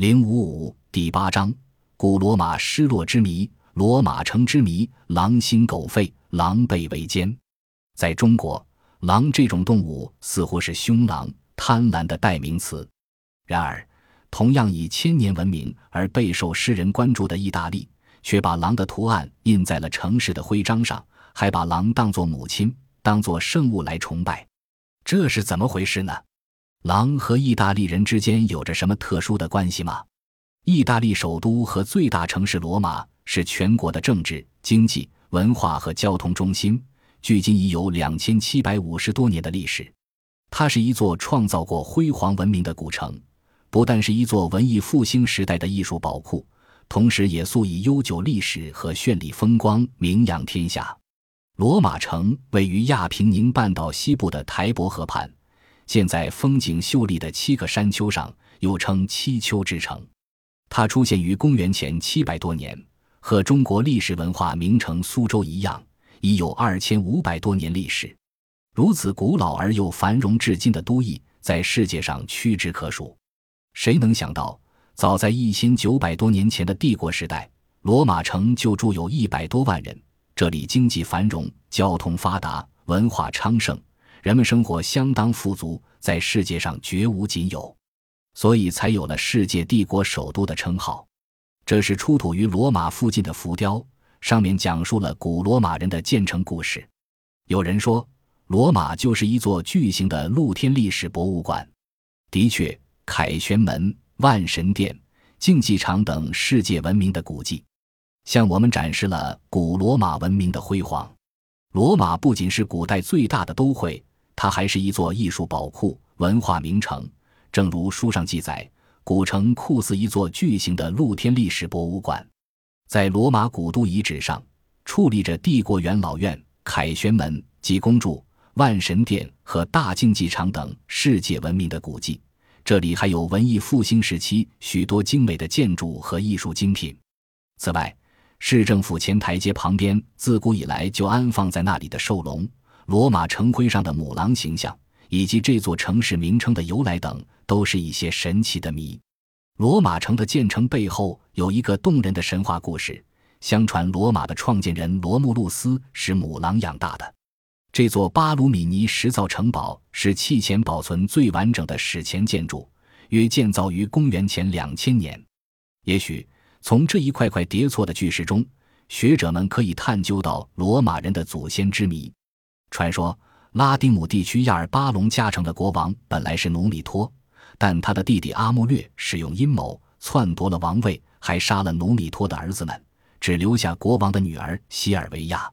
零五五第八章：古罗马失落之谜，罗马城之谜。狼心狗肺，狼狈为奸。在中国，狼这种动物似乎是凶狼、贪婪的代名词。然而，同样以千年闻名而备受世人关注的意大利，却把狼的图案印在了城市的徽章上，还把狼当作母亲、当作圣物来崇拜。这是怎么回事呢？狼和意大利人之间有着什么特殊的关系吗？意大利首都和最大城市罗马是全国的政治、经济、文化和交通中心，距今已有两千七百五十多年的历史。它是一座创造过辉煌文明的古城，不但是一座文艺复兴时代的艺术宝库，同时也素以悠久历史和绚丽风光名扬天下。罗马城位于亚平宁半岛西部的台伯河畔。建在风景秀丽的七个山丘上，又称七丘之城。它出现于公元前七百多年，和中国历史文化名城苏州一样，已有二千五百多年历史。如此古老而又繁荣至今的都邑，在世界上屈指可数。谁能想到，早在一千九百多年前的帝国时代，罗马城就住有一百多万人。这里经济繁荣，交通发达，文化昌盛。人们生活相当富足，在世界上绝无仅有，所以才有了世界帝国首都的称号。这是出土于罗马附近的浮雕，上面讲述了古罗马人的建成故事。有人说，罗马就是一座巨型的露天历史博物馆。的确，凯旋门、万神殿、竞技场等世界闻名的古迹，向我们展示了古罗马文明的辉煌。罗马不仅是古代最大的都会。它还是一座艺术宝库、文化名城。正如书上记载，古城酷似一座巨型的露天历史博物馆。在罗马古都遗址上，矗立着帝国元老院、凯旋门、及公主、万神殿和大竞技场等世界闻名的古迹。这里还有文艺复兴时期许多精美的建筑和艺术精品。此外，市政府前台阶旁边自古以来就安放在那里的兽龙。罗马城徽上的母狼形象，以及这座城市名称的由来等，都是一些神奇的谜。罗马城的建成背后有一个动人的神话故事。相传，罗马的创建人罗慕路斯是母狼养大的。这座巴鲁米尼石造城堡是迄前保存最完整的史前建筑，约建造于公元前两千年。也许从这一块块叠错的巨石中，学者们可以探究到罗马人的祖先之谜。传说拉丁姆地区亚尔巴隆加城的国王本来是努米托，但他的弟弟阿穆略使用阴谋篡夺了王位，还杀了努米托的儿子们，只留下国王的女儿西尔维亚。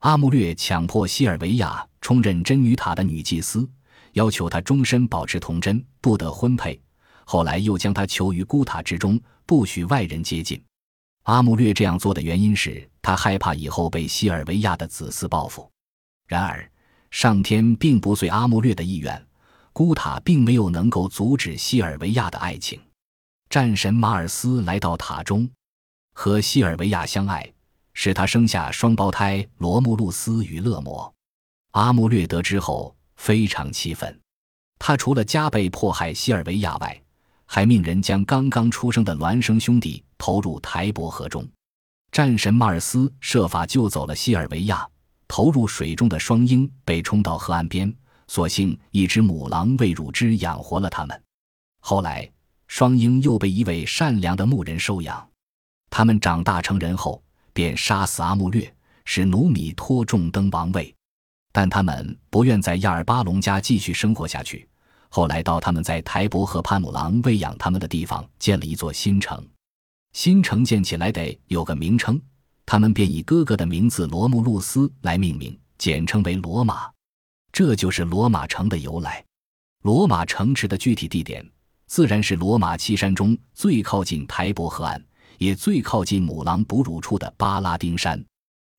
阿穆略强迫西尔维亚充任真女塔的女祭司，要求她终身保持童贞，不得婚配。后来又将她囚于孤塔之中，不许外人接近。阿穆略这样做的原因是他害怕以后被西尔维亚的子嗣报复。然而，上天并不遂阿穆略的意愿，古塔并没有能够阻止西尔维亚的爱情。战神马尔斯来到塔中，和西尔维亚相爱，使他生下双胞胎罗慕路斯与勒摩。阿穆略得知后非常气愤，他除了加倍迫害西尔维亚外，还命人将刚刚出生的孪生兄弟投入台伯河中。战神马尔斯设法救走了西尔维亚。投入水中的双鹰被冲到河岸边，所幸一只母狼喂乳汁养活了它们。后来，双鹰又被一位善良的牧人收养。他们长大成人后，便杀死阿穆略，使努米托重登王位。但他们不愿在亚尔巴隆家继续生活下去，后来到他们在台伯河潘母狼喂养他们的地方建了一座新城。新城建起来得有个名称。他们便以哥哥的名字罗慕路斯来命名，简称为罗马，这就是罗马城的由来。罗马城池的具体地点，自然是罗马七山中最靠近台伯河岸，也最靠近母狼哺乳处的巴拉丁山。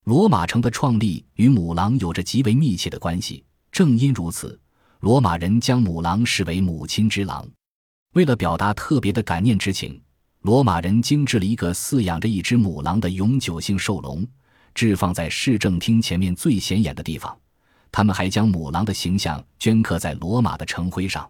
罗马城的创立与母狼有着极为密切的关系。正因如此，罗马人将母狼视为母亲之狼。为了表达特别的感念之情。罗马人精制了一个饲养着一只母狼的永久性兽笼，置放在市政厅前面最显眼的地方。他们还将母狼的形象镌刻在罗马的城徽上。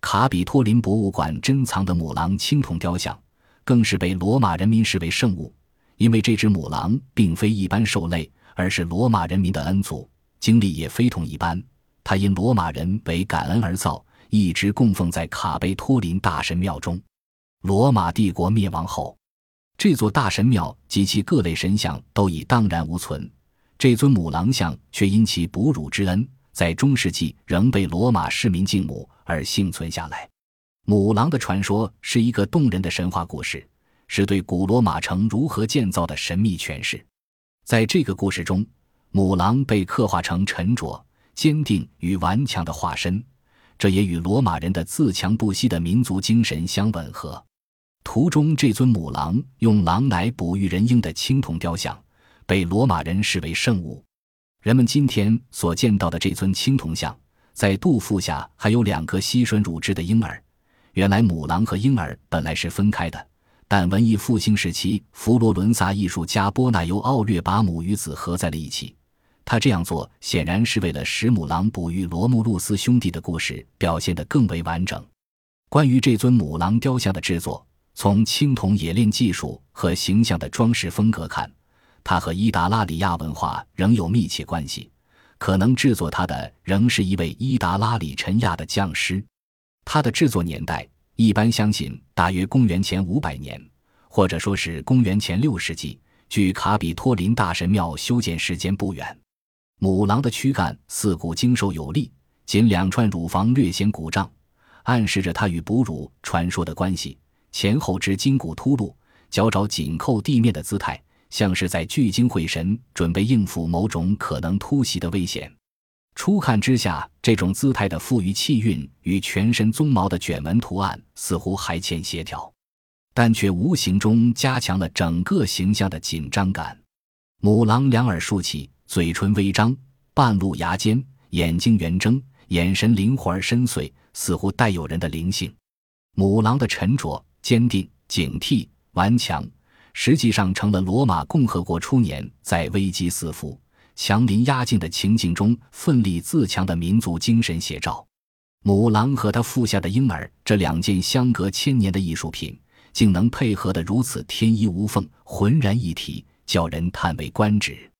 卡比托林博物馆珍藏的母狼青铜雕像，更是被罗马人民视为圣物，因为这只母狼并非一般兽类，而是罗马人民的恩祖，经历也非同一般。它因罗马人为感恩而造，一直供奉在卡贝托林大神庙中。罗马帝国灭亡后，这座大神庙及其各类神像都已荡然无存，这尊母狼像却因其哺乳之恩。在中世纪仍被罗马市民敬慕而幸存下来。母狼的传说是一个动人的神话故事，是对古罗马城如何建造的神秘诠释。在这个故事中，母狼被刻画成沉着、坚定与顽强的化身，这也与罗马人的自强不息的民族精神相吻合。图中这尊母狼用狼奶哺育人婴的青铜雕像，被罗马人视为圣物。人们今天所见到的这尊青铜像，在肚腹下还有两个吸吮乳汁的婴儿。原来母狼和婴儿本来是分开的，但文艺复兴时期佛罗伦萨艺术家波纳尤奥略把母与子合在了一起。他这样做显然是为了使母狼哺育罗慕路斯兄弟的故事表现得更为完整。关于这尊母狼雕像的制作，从青铜冶炼技术和形象的装饰风格看。它和伊达拉里亚文化仍有密切关系，可能制作它的仍是一位伊达拉里陈亚的匠师。它的制作年代一般相信大约公元前五百年，或者说是公元前六世纪，距卡比托林大神庙修建时间不远。母狼的躯干四骨精瘦有力，仅两串乳房略显鼓胀，暗示着它与哺乳传说的关系。前后肢筋骨突露，脚爪紧扣地面的姿态。像是在聚精会神，准备应付某种可能突袭的危险。初看之下，这种姿态的富于气韵与全身鬃毛的卷纹图案似乎还欠协调，但却无形中加强了整个形象的紧张感。母狼两耳竖起，嘴唇微张，半露牙尖，眼睛圆睁，眼神灵活而深邃，似乎带有人的灵性。母狼的沉着、坚定、警惕、顽强。实际上成了罗马共和国初年在危机四伏、强邻压境的情境中奋力自强的民族精神写照。母狼和他腹下的婴儿这两件相隔千年的艺术品，竟能配合得如此天衣无缝、浑然一体，叫人叹为观止。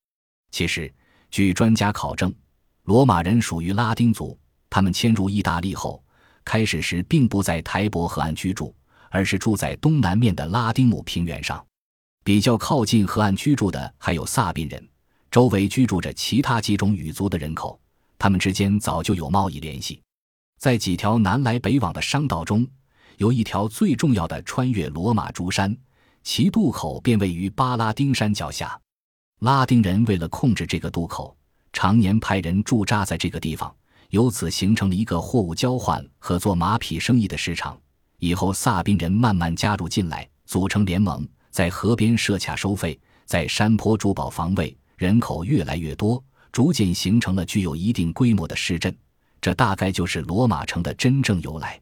其实，据专家考证，罗马人属于拉丁族，他们迁入意大利后，开始时并不在台伯河岸居住，而是住在东南面的拉丁姆平原上。比较靠近河岸居住的还有萨宾人，周围居住着其他几种语族的人口，他们之间早就有贸易联系。在几条南来北往的商道中，有一条最重要的穿越罗马诸山，其渡口便位于巴拉丁山脚下。拉丁人为了控制这个渡口，常年派人驻扎在这个地方，由此形成了一个货物交换和做马匹生意的市场。以后萨宾人慢慢加入进来，组成联盟。在河边设卡收费，在山坡筑堡防卫，人口越来越多，逐渐形成了具有一定规模的市镇。这大概就是罗马城的真正由来。